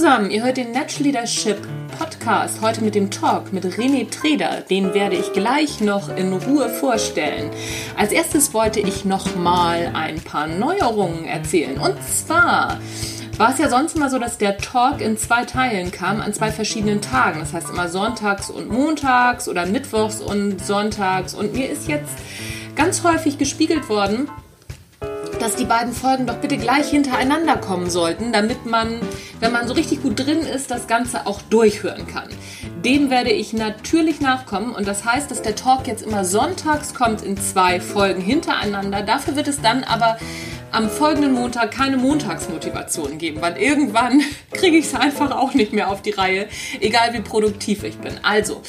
zusammen, ihr hört den Natural Leadership Podcast heute mit dem Talk mit René Treder. Den werde ich gleich noch in Ruhe vorstellen. Als erstes wollte ich noch mal ein paar Neuerungen erzählen. Und zwar war es ja sonst immer so, dass der Talk in zwei Teilen kam, an zwei verschiedenen Tagen. Das heißt immer sonntags und montags oder mittwochs und sonntags. Und mir ist jetzt ganz häufig gespiegelt worden, dass die beiden Folgen doch bitte gleich hintereinander kommen sollten, damit man, wenn man so richtig gut drin ist, das Ganze auch durchhören kann. Dem werde ich natürlich nachkommen und das heißt, dass der Talk jetzt immer sonntags kommt in zwei Folgen hintereinander. Dafür wird es dann aber am folgenden Montag keine Montagsmotivation geben, weil irgendwann kriege ich es einfach auch nicht mehr auf die Reihe, egal wie produktiv ich bin. Also,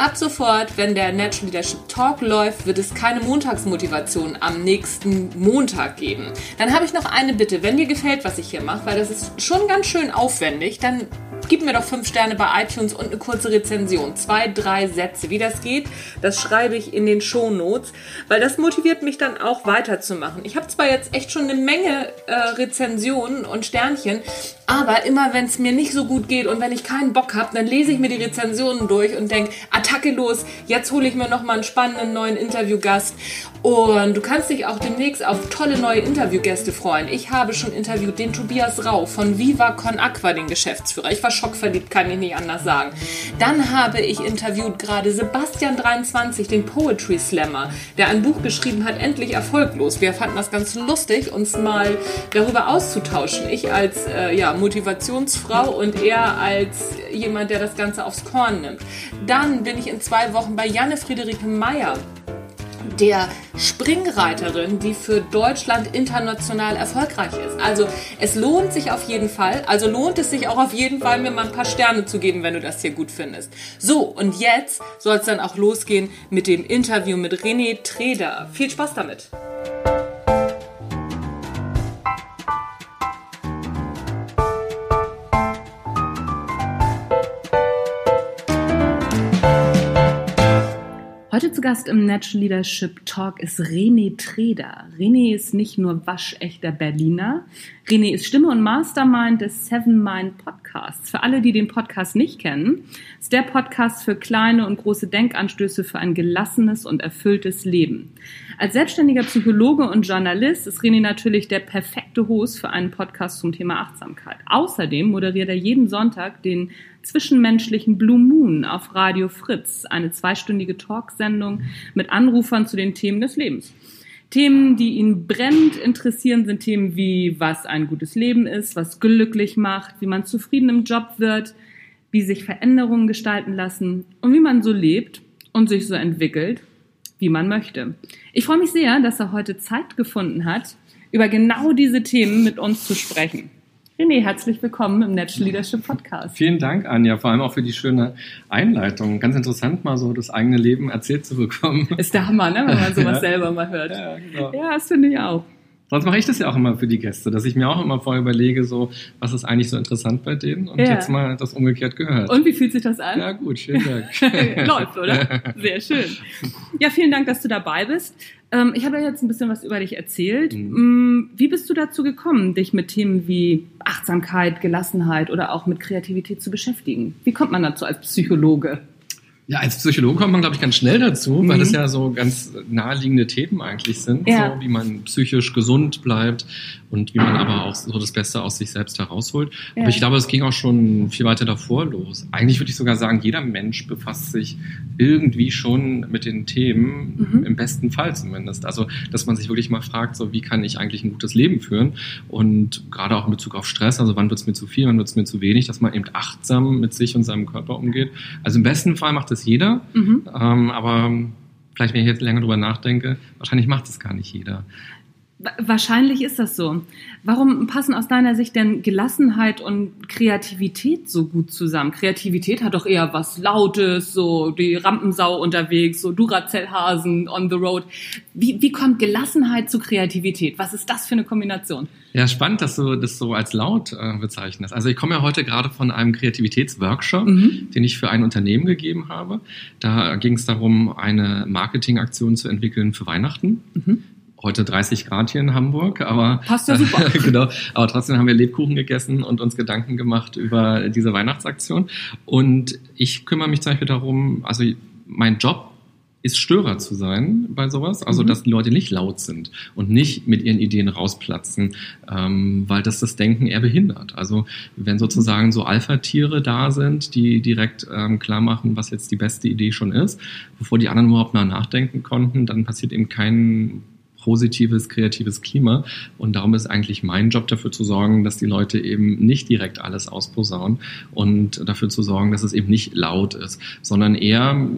Ab sofort, wenn der Natural Leadership Talk läuft, wird es keine Montagsmotivation am nächsten Montag geben. Dann habe ich noch eine Bitte. Wenn dir gefällt, was ich hier mache, weil das ist schon ganz schön aufwendig, dann gib mir doch fünf Sterne bei iTunes und eine kurze Rezension. Zwei, drei Sätze. Wie das geht, das schreibe ich in den Show Notes, weil das motiviert mich dann auch weiterzumachen. Ich habe zwar jetzt echt schon eine Menge äh, Rezensionen und Sternchen, aber immer wenn es mir nicht so gut geht und wenn ich keinen Bock habe, dann lese ich mir die Rezensionen durch und denke, Attacke los, jetzt hole ich mir noch mal einen spannenden neuen Interviewgast. Und du kannst dich auch demnächst auf tolle neue Interviewgäste freuen. Ich habe schon interviewt den Tobias Rau von Viva Con Aqua, den Geschäftsführer. Ich war schockverliebt, kann ich nicht anders sagen. Dann habe ich interviewt gerade Sebastian 23, den Poetry Slammer, der ein Buch geschrieben hat, endlich erfolglos. Wir fanden das ganz lustig, uns mal darüber auszutauschen. Ich als äh, ja, Motivationsfrau und er als jemand, der das Ganze aufs Korn nimmt. Dann bin ich in zwei Wochen bei Janne Friederike Meyer der Springreiterin, die für Deutschland international erfolgreich ist. Also es lohnt sich auf jeden Fall. Also lohnt es sich auch auf jeden Fall, mir mal ein paar Sterne zu geben, wenn du das hier gut findest. So, und jetzt soll es dann auch losgehen mit dem Interview mit René Treder. Viel Spaß damit! Heute zu Gast im Natural Leadership Talk ist René Treder. René ist nicht nur waschechter Berliner. René ist Stimme und Mastermind des Seven Mind Podcasts. Für alle, die den Podcast nicht kennen, ist der Podcast für kleine und große Denkanstöße für ein gelassenes und erfülltes Leben. Als selbstständiger Psychologe und Journalist ist René natürlich der perfekte Host für einen Podcast zum Thema Achtsamkeit. Außerdem moderiert er jeden Sonntag den zwischenmenschlichen Blue Moon auf Radio Fritz, eine zweistündige Talksendung mit Anrufern zu den Themen des Lebens. Themen, die ihn brennend interessieren, sind Themen wie, was ein gutes Leben ist, was glücklich macht, wie man zufrieden im Job wird, wie sich Veränderungen gestalten lassen und wie man so lebt und sich so entwickelt, wie man möchte. Ich freue mich sehr, dass er heute Zeit gefunden hat, über genau diese Themen mit uns zu sprechen. René, herzlich willkommen im Natural Leadership Podcast. Vielen Dank, Anja, vor allem auch für die schöne Einleitung. Ganz interessant, mal so das eigene Leben erzählt zu bekommen. Ist der Hammer, ne? wenn man sowas ja. selber mal hört. Ja, genau. ja das finde ich auch. Sonst mache ich das ja auch immer für die Gäste, dass ich mir auch immer vorher überlege, so, was ist eigentlich so interessant bei denen und ja. jetzt mal das umgekehrt gehört. Und wie fühlt sich das an? Ja, gut, vielen Dank. Läuft, oder? Sehr schön. Ja, vielen Dank, dass du dabei bist. Ähm, ich habe ja jetzt ein bisschen was über dich erzählt. Mhm. Mm, wie bist du dazu gekommen, dich mit Themen wie Achtsamkeit, Gelassenheit oder auch mit Kreativität zu beschäftigen? Wie kommt man dazu als Psychologe? Ja, als Psychologe kommt man, glaube ich, ganz schnell dazu, mhm. weil das ja so ganz naheliegende Themen eigentlich sind, ja. so wie man psychisch gesund bleibt und wie man aber auch so das Beste aus sich selbst herausholt. Ja. Aber ich glaube, es ging auch schon viel weiter davor los. Eigentlich würde ich sogar sagen, jeder Mensch befasst sich irgendwie schon mit den Themen, mhm. im besten Fall zumindest. Also, dass man sich wirklich mal fragt, so wie kann ich eigentlich ein gutes Leben führen? Und gerade auch in Bezug auf Stress, also wann wird es mir zu viel, wann wird es mir zu wenig, dass man eben achtsam mit sich und seinem Körper umgeht. Also im besten Fall macht es es jeder, mhm. ähm, aber vielleicht, wenn ich jetzt länger drüber nachdenke, wahrscheinlich macht es gar nicht jeder. Wahrscheinlich ist das so. Warum passen aus deiner Sicht denn Gelassenheit und Kreativität so gut zusammen? Kreativität hat doch eher was Lautes, so die Rampensau unterwegs, so Duracell-Hasen on the road. Wie, wie kommt Gelassenheit zu Kreativität? Was ist das für eine Kombination? Ja, spannend, dass du das so als laut äh, bezeichnest. Also ich komme ja heute gerade von einem Kreativitätsworkshop, mhm. den ich für ein Unternehmen gegeben habe. Da ging es darum, eine Marketingaktion zu entwickeln für Weihnachten. Mhm. Heute 30 Grad hier in Hamburg, aber passt ja super. genau, aber trotzdem haben wir Lebkuchen gegessen und uns Gedanken gemacht über diese Weihnachtsaktion. Und ich kümmere mich zum Beispiel darum, also mein Job ist Störer zu sein bei sowas, also mhm. dass die Leute nicht laut sind und nicht mit ihren Ideen rausplatzen, ähm, weil das das Denken eher behindert. Also wenn sozusagen so Alpha-Tiere da sind, die direkt ähm, klar machen, was jetzt die beste Idee schon ist, bevor die anderen überhaupt mal nachdenken konnten, dann passiert eben kein positives, kreatives Klima. Und darum ist eigentlich mein Job dafür zu sorgen, dass die Leute eben nicht direkt alles ausposaunen und dafür zu sorgen, dass es eben nicht laut ist, sondern eher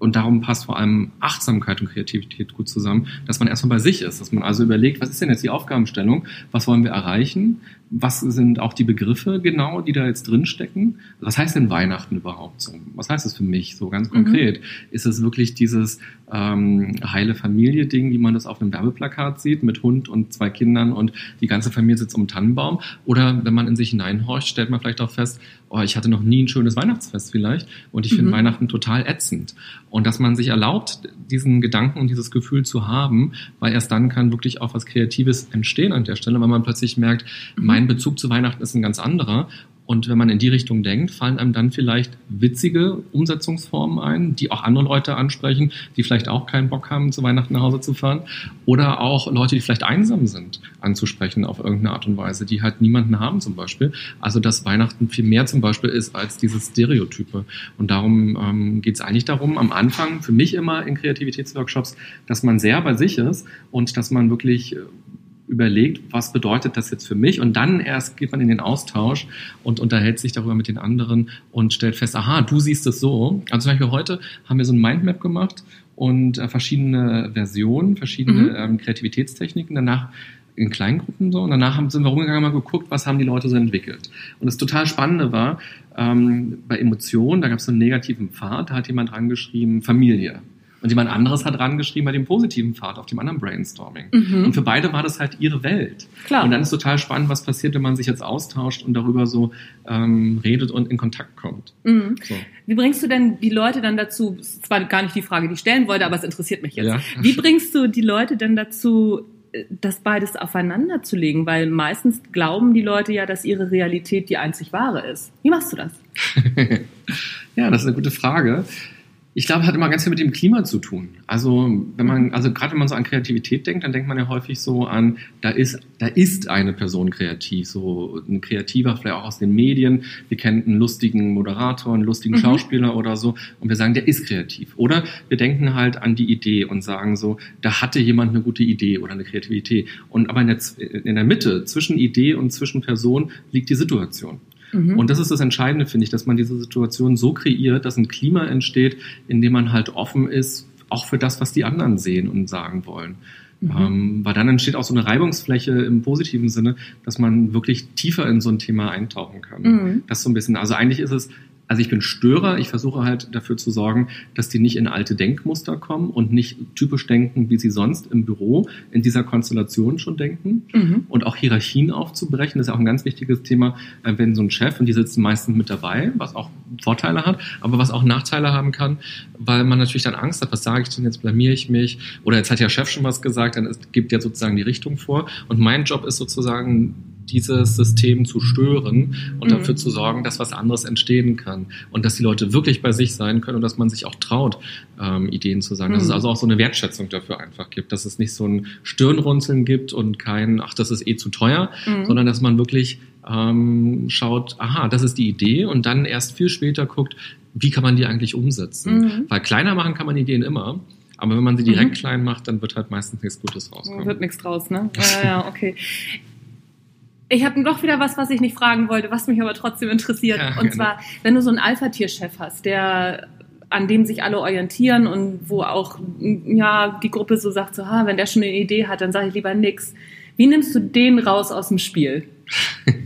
und darum passt vor allem Achtsamkeit und Kreativität gut zusammen, dass man erstmal bei sich ist, dass man also überlegt, was ist denn jetzt die Aufgabenstellung, was wollen wir erreichen, was sind auch die Begriffe genau, die da jetzt drinstecken? Was heißt denn Weihnachten überhaupt so? Was heißt es für mich so ganz mhm. konkret? Mhm. Ist es wirklich dieses ähm, heile Familie-Ding, wie man das auf einem Werbeplakat sieht, mit Hund und zwei Kindern und die ganze Familie sitzt um den Tannenbaum? Oder wenn man in sich hineinhorcht, stellt man vielleicht auch fest, oh, ich hatte noch nie ein schönes Weihnachtsfest vielleicht und ich mhm. finde Weihnachten total ätzend. Und dass man sich erlaubt, diesen Gedanken und dieses Gefühl zu haben, weil erst dann kann wirklich auch was Kreatives entstehen an der Stelle, weil man plötzlich merkt, mhm. mein Bezug zu Weihnachten ist ein ganz anderer und wenn man in die Richtung denkt, fallen einem dann vielleicht witzige Umsetzungsformen ein, die auch andere Leute ansprechen, die vielleicht auch keinen Bock haben, zu Weihnachten nach Hause zu fahren. Oder auch Leute, die vielleicht einsam sind, anzusprechen auf irgendeine Art und Weise, die halt niemanden haben zum Beispiel. Also dass Weihnachten viel mehr zum Beispiel ist als dieses Stereotype. Und darum ähm, geht es eigentlich darum, am Anfang für mich immer in Kreativitätsworkshops, dass man sehr bei sich ist und dass man wirklich überlegt, was bedeutet das jetzt für mich und dann erst geht man in den Austausch und unterhält sich darüber mit den anderen und stellt fest, aha, du siehst es so. Also zum Beispiel heute haben wir so ein Mindmap gemacht und äh, verschiedene Versionen, verschiedene mhm. ähm, Kreativitätstechniken. Danach in Kleingruppen so und danach haben, sind wir rumgegangen und mal geguckt, was haben die Leute so entwickelt. Und das total Spannende war, ähm, bei Emotionen, da gab es so einen negativen Pfad, da hat jemand dran geschrieben, Familie. Und jemand anderes hat rangeschrieben bei dem positiven Pfad auf dem anderen Brainstorming. Mhm. Und für beide war das halt ihre Welt. Klar. Und dann ist total spannend, was passiert, wenn man sich jetzt austauscht und darüber so ähm, redet und in Kontakt kommt. Mhm. So. Wie bringst du denn die Leute dann dazu, das ist zwar gar nicht die Frage, die ich stellen wollte, aber es interessiert mich jetzt. Ja. Wie bringst du die Leute denn dazu, das beides aufeinander zu legen? Weil meistens glauben die Leute ja, dass ihre Realität die einzig wahre ist. Wie machst du das? ja, das ist eine gute Frage. Ich glaube, hat immer ganz viel mit dem Klima zu tun. Also, wenn man, also gerade wenn man so an Kreativität denkt, dann denkt man ja häufig so an, da ist, da ist eine Person kreativ, so ein Kreativer, vielleicht auch aus den Medien. Wir kennen einen lustigen Moderator, einen lustigen mhm. Schauspieler oder so, und wir sagen, der ist kreativ. Oder wir denken halt an die Idee und sagen so, da hatte jemand eine gute Idee oder eine Kreativität. Und aber in der, in der Mitte, zwischen Idee und zwischen Person, liegt die Situation. Mhm. Und das ist das Entscheidende, finde ich, dass man diese Situation so kreiert, dass ein Klima entsteht, in dem man halt offen ist, auch für das, was die anderen sehen und sagen wollen. Mhm. Ähm, weil dann entsteht auch so eine Reibungsfläche im positiven Sinne, dass man wirklich tiefer in so ein Thema eintauchen kann. Mhm. Das so ein bisschen, also eigentlich ist es also ich bin Störer, ich versuche halt dafür zu sorgen, dass die nicht in alte Denkmuster kommen und nicht typisch denken, wie sie sonst im Büro in dieser Konstellation schon denken. Mhm. Und auch Hierarchien aufzubrechen, das ist auch ein ganz wichtiges Thema, äh, wenn so ein Chef, und die sitzen meistens mit dabei, was auch Vorteile hat, aber was auch Nachteile haben kann, weil man natürlich dann Angst hat, was sage ich denn, jetzt blamiere ich mich, oder jetzt hat ja Chef schon was gesagt, dann ist, gibt ja sozusagen die Richtung vor. Und mein Job ist sozusagen, dieses System zu stören und mhm. dafür zu sorgen, dass was anderes entstehen kann und dass die Leute wirklich bei sich sein können und dass man sich auch traut, ähm, Ideen zu sagen. Mhm. Dass es mhm. also auch so eine Wertschätzung dafür einfach gibt, dass es nicht so ein Stirnrunzeln gibt und kein, ach, das ist eh zu teuer, mhm. sondern dass man wirklich ähm, schaut, aha, das ist die Idee und dann erst viel später guckt, wie kann man die eigentlich umsetzen? Mhm. Weil kleiner machen kann man Ideen immer. Aber wenn man sie direkt mhm. klein macht, dann wird halt meistens nichts Gutes rauskommen. Wird nichts draus, ne? Ja, ja, okay. Ich habe doch wieder was, was ich nicht fragen wollte, was mich aber trotzdem interessiert. Ja, und genau. zwar, wenn du so einen Alpha-Tier-Chef hast, der an dem sich alle orientieren und wo auch ja die Gruppe so sagt, so, ha, wenn der schon eine Idee hat, dann sage ich lieber nix. Wie nimmst du den raus aus dem Spiel?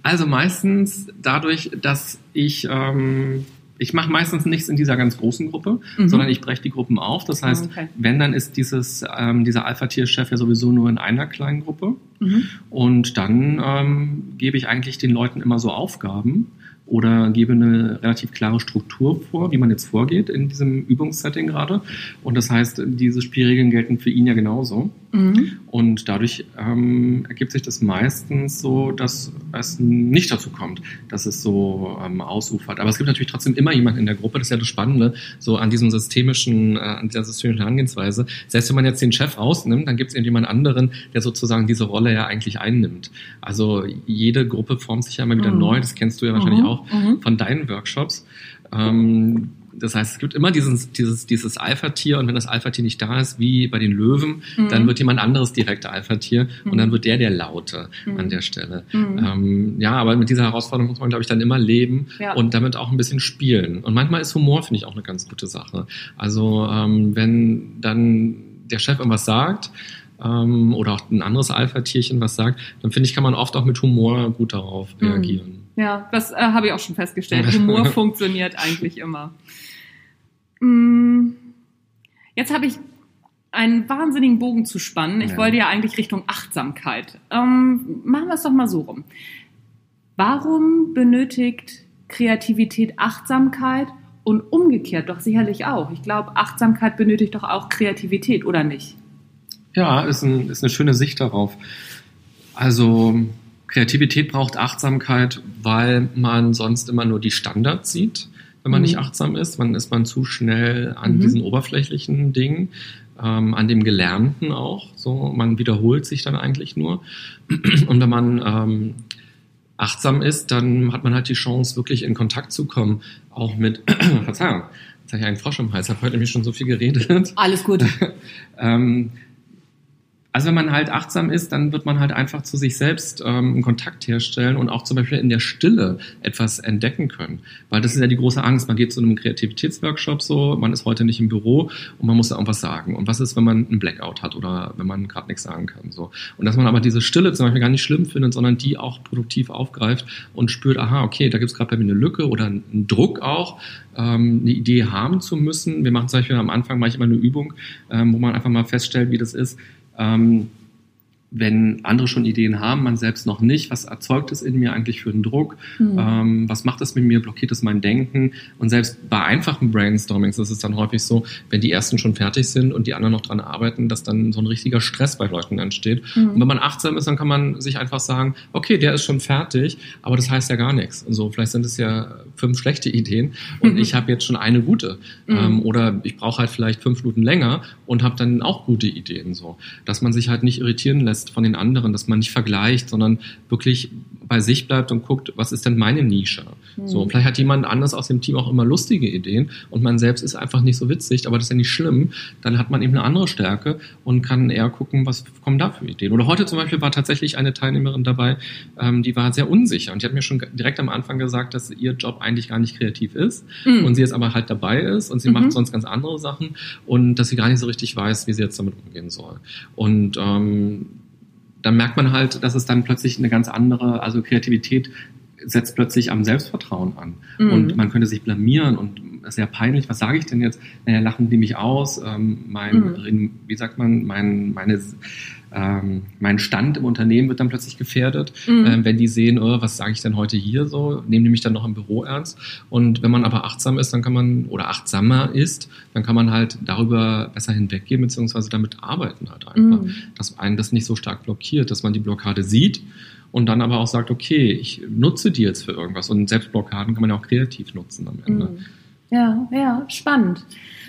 Also meistens dadurch, dass ich ähm, ich mache meistens nichts in dieser ganz großen Gruppe, mhm. sondern ich breche die Gruppen auf. Das heißt, okay. wenn, dann ist dieses, ähm, dieser Alpha-Tier-Chef ja sowieso nur in einer kleinen Gruppe. Mhm. Und dann ähm, gebe ich eigentlich den Leuten immer so Aufgaben, oder gebe eine relativ klare Struktur vor, wie man jetzt vorgeht in diesem Übungssetting gerade. Und das heißt, diese Spielregeln gelten für ihn ja genauso. Mhm. Und dadurch ähm, ergibt sich das meistens so, dass es nicht dazu kommt, dass es so ähm, ausufert. Aber es gibt natürlich trotzdem immer jemanden in der Gruppe, das ist ja das Spannende, so an diesem systemischen, äh, an dieser systemischen Herangehensweise. Selbst wenn man jetzt den Chef rausnimmt, dann gibt es irgendjemand anderen, der sozusagen diese Rolle ja eigentlich einnimmt. Also jede Gruppe formt sich ja immer wieder mhm. neu, das kennst du ja wahrscheinlich mhm. auch mhm. von deinen Workshops. Ähm, das heißt, es gibt immer dieses, dieses, dieses Alpha-Tier und wenn das Alpha-Tier nicht da ist, wie bei den Löwen, mhm. dann wird jemand anderes direkt Alpha-Tier mhm. und dann wird der der Laute mhm. an der Stelle. Mhm. Ähm, ja, aber mit dieser Herausforderung muss man, glaube ich, dann immer leben ja. und damit auch ein bisschen spielen. Und manchmal ist Humor, finde ich, auch eine ganz gute Sache. Also ähm, wenn dann der Chef irgendwas sagt, ähm, oder auch ein anderes Alpha-Tierchen was sagt, dann finde ich, kann man oft auch mit Humor gut darauf mhm. reagieren. Ja, das äh, habe ich auch schon festgestellt. Humor funktioniert eigentlich immer. Mm, jetzt habe ich einen wahnsinnigen Bogen zu spannen. Ich ja. wollte ja eigentlich Richtung Achtsamkeit. Ähm, machen wir es doch mal so rum. Warum benötigt Kreativität Achtsamkeit und umgekehrt doch sicherlich auch? Ich glaube, Achtsamkeit benötigt doch auch Kreativität, oder nicht? Ja, ist, ein, ist eine schöne Sicht darauf. Also Kreativität braucht Achtsamkeit, weil man sonst immer nur die Standards sieht, wenn man mhm. nicht achtsam ist. Dann ist man zu schnell an mhm. diesen oberflächlichen Dingen, ähm, an dem Gelernten auch. So, man wiederholt sich dann eigentlich nur. Und wenn man ähm, achtsam ist, dann hat man halt die Chance, wirklich in Kontakt zu kommen, auch mit, Verzeihung, jetzt habe ich einen Frosch im Hals, habe heute nämlich schon so viel geredet. Alles gut. ähm, also wenn man halt achtsam ist, dann wird man halt einfach zu sich selbst ähm, einen Kontakt herstellen und auch zum Beispiel in der Stille etwas entdecken können. Weil das ist ja die große Angst. Man geht zu einem Kreativitätsworkshop so, man ist heute nicht im Büro und man muss da irgendwas sagen. Und was ist, wenn man einen Blackout hat oder wenn man gerade nichts sagen kann? So. Und dass man aber diese Stille zum Beispiel gar nicht schlimm findet, sondern die auch produktiv aufgreift und spürt, aha, okay, da gibt es gerade bei mir eine Lücke oder einen Druck auch, ähm, eine Idee haben zu müssen. Wir machen zum Beispiel am Anfang manchmal eine Übung, ähm, wo man einfach mal feststellt, wie das ist, ähm, wenn andere schon Ideen haben, man selbst noch nicht, was erzeugt es in mir eigentlich für einen Druck? Mhm. Ähm, was macht es mit mir? Blockiert es mein Denken? Und selbst bei einfachen Brainstormings ist es dann häufig so, wenn die ersten schon fertig sind und die anderen noch dran arbeiten, dass dann so ein richtiger Stress bei Leuten entsteht. Mhm. Und wenn man achtsam ist, dann kann man sich einfach sagen, okay, der ist schon fertig, aber das heißt ja gar nichts. Also vielleicht sind es ja fünf schlechte Ideen und mhm. ich habe jetzt schon eine gute. Mhm. Ähm, oder ich brauche halt vielleicht fünf Minuten länger und habe dann auch gute Ideen. So, dass man sich halt nicht irritieren lässt lässt von den anderen, dass man nicht vergleicht, sondern wirklich bei sich bleibt und guckt, was ist denn meine Nische? Mhm. So, vielleicht hat jemand anders aus dem Team auch immer lustige Ideen und man selbst ist einfach nicht so witzig, aber das ist ja nicht schlimm. Dann hat man eben eine andere Stärke und kann eher gucken, was kommen da für Ideen. Oder heute zum Beispiel war tatsächlich eine Teilnehmerin dabei, ähm, die war sehr unsicher und die hat mir schon direkt am Anfang gesagt, dass ihr Job eigentlich gar nicht kreativ ist mhm. und sie jetzt aber halt dabei ist und sie mhm. macht sonst ganz andere Sachen und dass sie gar nicht so richtig weiß, wie sie jetzt damit umgehen soll. Und ähm, dann merkt man halt, dass es dann plötzlich eine ganz andere, also Kreativität setzt plötzlich am Selbstvertrauen an. Mhm. Und man könnte sich blamieren und sehr peinlich, was sage ich denn jetzt? Naja, lachen die mich aus, ähm, mein, mhm. wie sagt man, mein, meine ähm, mein Stand im Unternehmen wird dann plötzlich gefährdet, mhm. ähm, wenn die sehen, oh, was sage ich denn heute hier so, nehmen die mich dann noch im Büro ernst. Und wenn man aber achtsam ist, dann kann man, oder achtsamer ist, dann kann man halt darüber besser hinweggehen, beziehungsweise damit arbeiten halt einfach. Mhm. Dass einen das nicht so stark blockiert, dass man die Blockade sieht und dann aber auch sagt, okay, ich nutze die jetzt für irgendwas. Und Selbstblockaden kann man ja auch kreativ nutzen am Ende. Mhm. Ja, ja, spannend.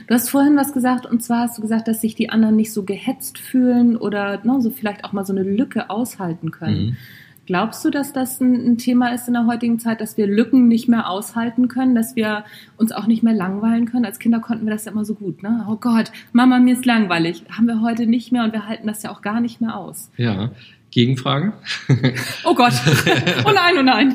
Du hast vorhin was gesagt, und zwar hast du gesagt, dass sich die anderen nicht so gehetzt fühlen oder ne, so vielleicht auch mal so eine Lücke aushalten können. Mhm. Glaubst du, dass das ein, ein, Thema ist in der heutigen Zeit, dass wir Lücken nicht mehr aushalten können, dass wir uns auch nicht mehr langweilen können? Als Kinder konnten wir das ja immer so gut, ne? Oh Gott, Mama, mir ist langweilig. Haben wir heute nicht mehr und wir halten das ja auch gar nicht mehr aus. Ja, Gegenfrage. Oh Gott. Oh nein, oh nein.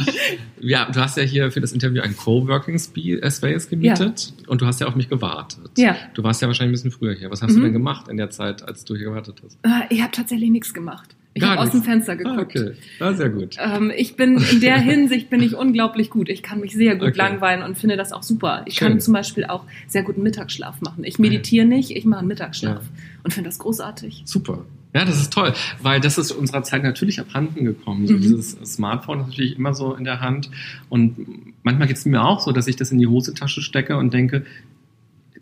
Ja, du hast ja hier für das Interview ein Coworking Space gemietet ja. und du hast ja auf mich gewartet. Ja. Du warst ja wahrscheinlich ein bisschen früher hier. Was hast mhm. du denn gemacht in der Zeit, als du hier gewartet hast? Äh, ich habe tatsächlich nichts gemacht. Ich habe aus dem Fenster ah, geguckt. Ah, okay, ah, sehr gut. Ähm, ich bin in der Hinsicht bin ich unglaublich gut. Ich kann mich sehr gut okay. langweilen und finde das auch super. Ich Schön. kann zum Beispiel auch sehr guten Mittagsschlaf machen. Ich meditiere nicht, ich mache einen Mittagsschlaf ja. und finde das großartig. Super. Ja, das ist toll, weil das ist unserer Zeit natürlich abhanden gekommen. So mhm. dieses Smartphone ist natürlich immer so in der Hand und manchmal geht es mir auch so, dass ich das in die Hosentasche stecke und denke,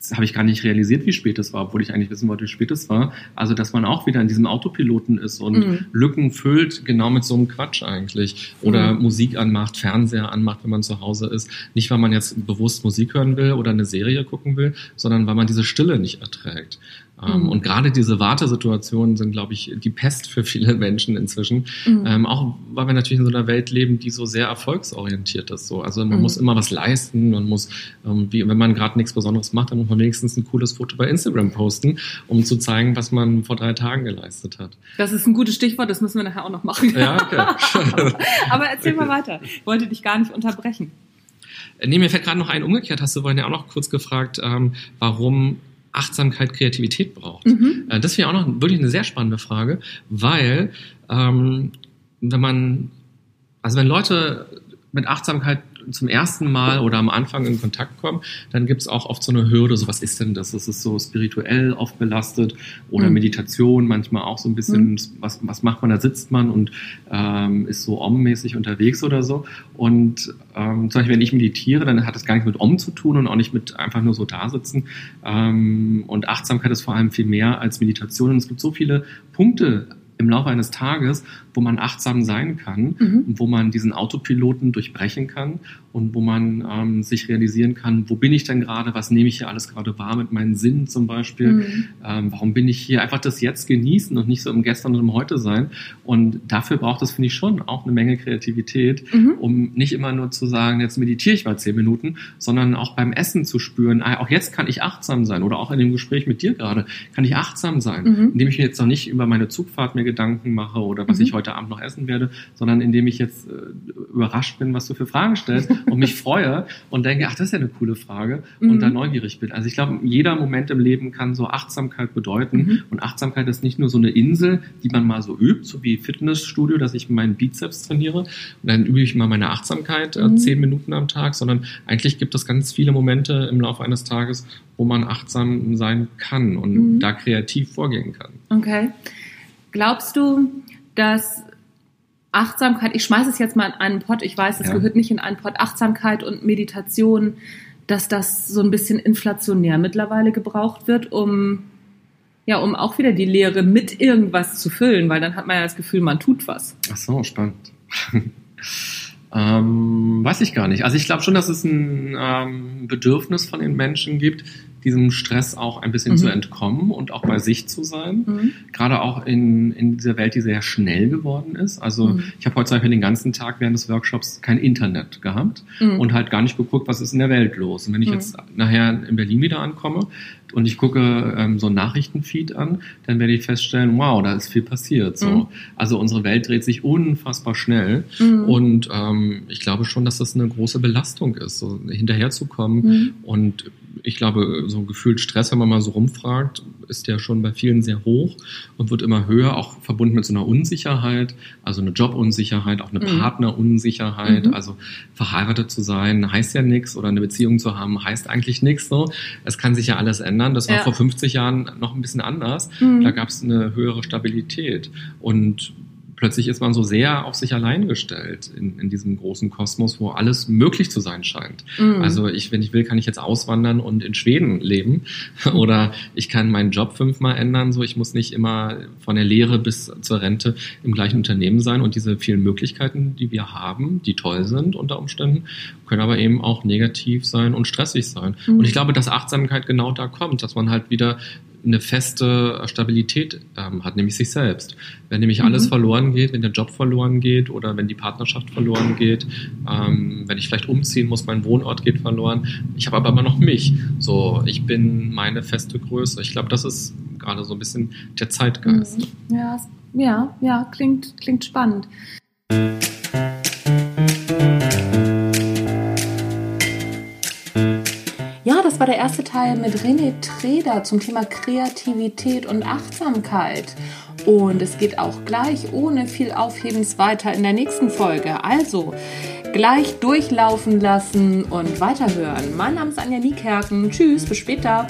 jetzt habe ich gar nicht realisiert, wie spät es war, obwohl ich eigentlich wissen wollte, wie spät es war. Also, dass man auch wieder in diesem Autopiloten ist und mhm. Lücken füllt, genau mit so einem Quatsch eigentlich. Oder mhm. Musik anmacht, Fernseher anmacht, wenn man zu Hause ist. Nicht, weil man jetzt bewusst Musik hören will oder eine Serie gucken will, sondern weil man diese Stille nicht erträgt. Ähm, mhm. Und gerade diese Wartesituationen sind, glaube ich, die Pest für viele Menschen inzwischen. Mhm. Ähm, auch weil wir natürlich in so einer Welt leben, die so sehr erfolgsorientiert ist. So. Also man mhm. muss immer was leisten, man muss, ähm, wie, wenn man gerade nichts Besonderes macht, dann muss man wenigstens ein cooles Foto bei Instagram posten, um zu zeigen, was man vor drei Tagen geleistet hat. Das ist ein gutes Stichwort, das müssen wir nachher auch noch machen. Ja, okay. Aber erzähl okay. mal weiter. Ich wollte dich gar nicht unterbrechen. Äh, nee, mir fällt gerade noch ein, umgekehrt hast du vorhin ja auch noch kurz gefragt, ähm, warum Achtsamkeit Kreativität braucht. Mhm. Äh, das wäre auch noch wirklich eine sehr spannende Frage, weil ähm, wenn man, also wenn Leute mit Achtsamkeit zum ersten Mal oder am Anfang in Kontakt kommen, dann gibt es auch oft so eine Hürde, so was ist denn das? Das ist so spirituell oft belastet oder mhm. Meditation manchmal auch so ein bisschen, mhm. was, was macht man, da sitzt man und ähm, ist so Om-mäßig unterwegs oder so. Und ähm, zum Beispiel, wenn ich meditiere, dann hat das gar nichts mit Om zu tun und auch nicht mit einfach nur so da sitzen. Ähm, und Achtsamkeit ist vor allem viel mehr als Meditation. Und es gibt so viele Punkte im Laufe eines Tages, wo man achtsam sein kann, mhm. wo man diesen Autopiloten durchbrechen kann und wo man ähm, sich realisieren kann, wo bin ich denn gerade, was nehme ich hier alles gerade wahr mit meinen Sinnen zum Beispiel, mhm. ähm, warum bin ich hier, einfach das Jetzt genießen und nicht so im Gestern und im Heute sein. Und dafür braucht es, finde ich, schon auch eine Menge Kreativität, mhm. um nicht immer nur zu sagen, jetzt meditiere ich mal zehn Minuten, sondern auch beim Essen zu spüren, ah, auch jetzt kann ich achtsam sein oder auch in dem Gespräch mit dir gerade, kann ich achtsam sein, mhm. indem ich mir jetzt noch nicht über meine Zugfahrt mir Gedanken mache oder was mhm. ich heute Abend noch essen werde, sondern indem ich jetzt äh, überrascht bin, was du für Fragen stellst und mich freue und denke, ach, das ist ja eine coole Frage und mhm. dann neugierig bin. Also ich glaube, jeder Moment im Leben kann so Achtsamkeit bedeuten mhm. und Achtsamkeit ist nicht nur so eine Insel, die man mal so übt, so wie Fitnessstudio, dass ich meinen Bizeps trainiere und dann übe ich mal meine Achtsamkeit äh, mhm. zehn Minuten am Tag, sondern eigentlich gibt es ganz viele Momente im Laufe eines Tages, wo man achtsam sein kann und mhm. da kreativ vorgehen kann. Okay. Glaubst du, dass Achtsamkeit, ich schmeiße es jetzt mal in einen Pott, ich weiß, es ja. gehört nicht in einen Pott, Achtsamkeit und Meditation, dass das so ein bisschen inflationär mittlerweile gebraucht wird, um ja, um auch wieder die Lehre mit irgendwas zu füllen, weil dann hat man ja das Gefühl, man tut was. Ach so, spannend. ähm, weiß ich gar nicht. Also ich glaube schon, dass es ein ähm, Bedürfnis von den Menschen gibt, diesem Stress auch ein bisschen mhm. zu entkommen und auch bei sich zu sein. Mhm. Gerade auch in, in dieser Welt, die sehr schnell geworden ist. Also mhm. ich habe heute zum Beispiel den ganzen Tag während des Workshops kein Internet gehabt mhm. und halt gar nicht geguckt, was ist in der Welt los. Und wenn ich mhm. jetzt nachher in Berlin wieder ankomme, und ich gucke ähm, so ein Nachrichtenfeed an, dann werde ich feststellen, wow, da ist viel passiert. So. Mhm. Also unsere Welt dreht sich unfassbar schnell und ähm, ich glaube schon, dass das eine große Belastung ist, so hinterherzukommen und ich glaube, so gefühlt Stress, wenn man mal so rumfragt, ist ja schon bei vielen sehr hoch und wird immer höher, auch verbunden mit so einer Unsicherheit, also eine Jobunsicherheit, auch eine mhm. Partnerunsicherheit. Mhm. Also verheiratet zu sein heißt ja nichts oder eine Beziehung zu haben heißt eigentlich nichts so. Es kann sich ja alles ändern. Das war ja. vor 50 Jahren noch ein bisschen anders. Mhm. Da gab es eine höhere Stabilität. Und plötzlich ist man so sehr auf sich allein gestellt in, in diesem großen Kosmos, wo alles möglich zu sein scheint. Mhm. Also ich, wenn ich will, kann ich jetzt auswandern und in Schweden leben oder ich kann meinen Job fünfmal ändern. So, ich muss nicht immer von der Lehre bis zur Rente im gleichen Unternehmen sein und diese vielen Möglichkeiten, die wir haben, die toll sind unter Umständen, können aber eben auch negativ sein und stressig sein. Mhm. Und ich glaube, dass Achtsamkeit genau da kommt, dass man halt wieder eine feste Stabilität ähm, hat, nämlich sich selbst. Wenn nämlich mhm. alles verloren geht, wenn der Job verloren geht oder wenn die Partnerschaft verloren geht, ähm, wenn ich vielleicht umziehen muss, mein Wohnort geht verloren. Ich habe aber immer noch mich. So, ich bin meine feste Größe. Ich glaube, das ist gerade so ein bisschen der Zeitgeist. Mhm. Ja, ja, ja, klingt, klingt spannend. Erste Teil mit René Treder zum Thema Kreativität und Achtsamkeit. Und es geht auch gleich ohne viel Aufhebens weiter in der nächsten Folge. Also gleich durchlaufen lassen und weiterhören. Mein Name ist Anja Niekerken. Tschüss, bis später.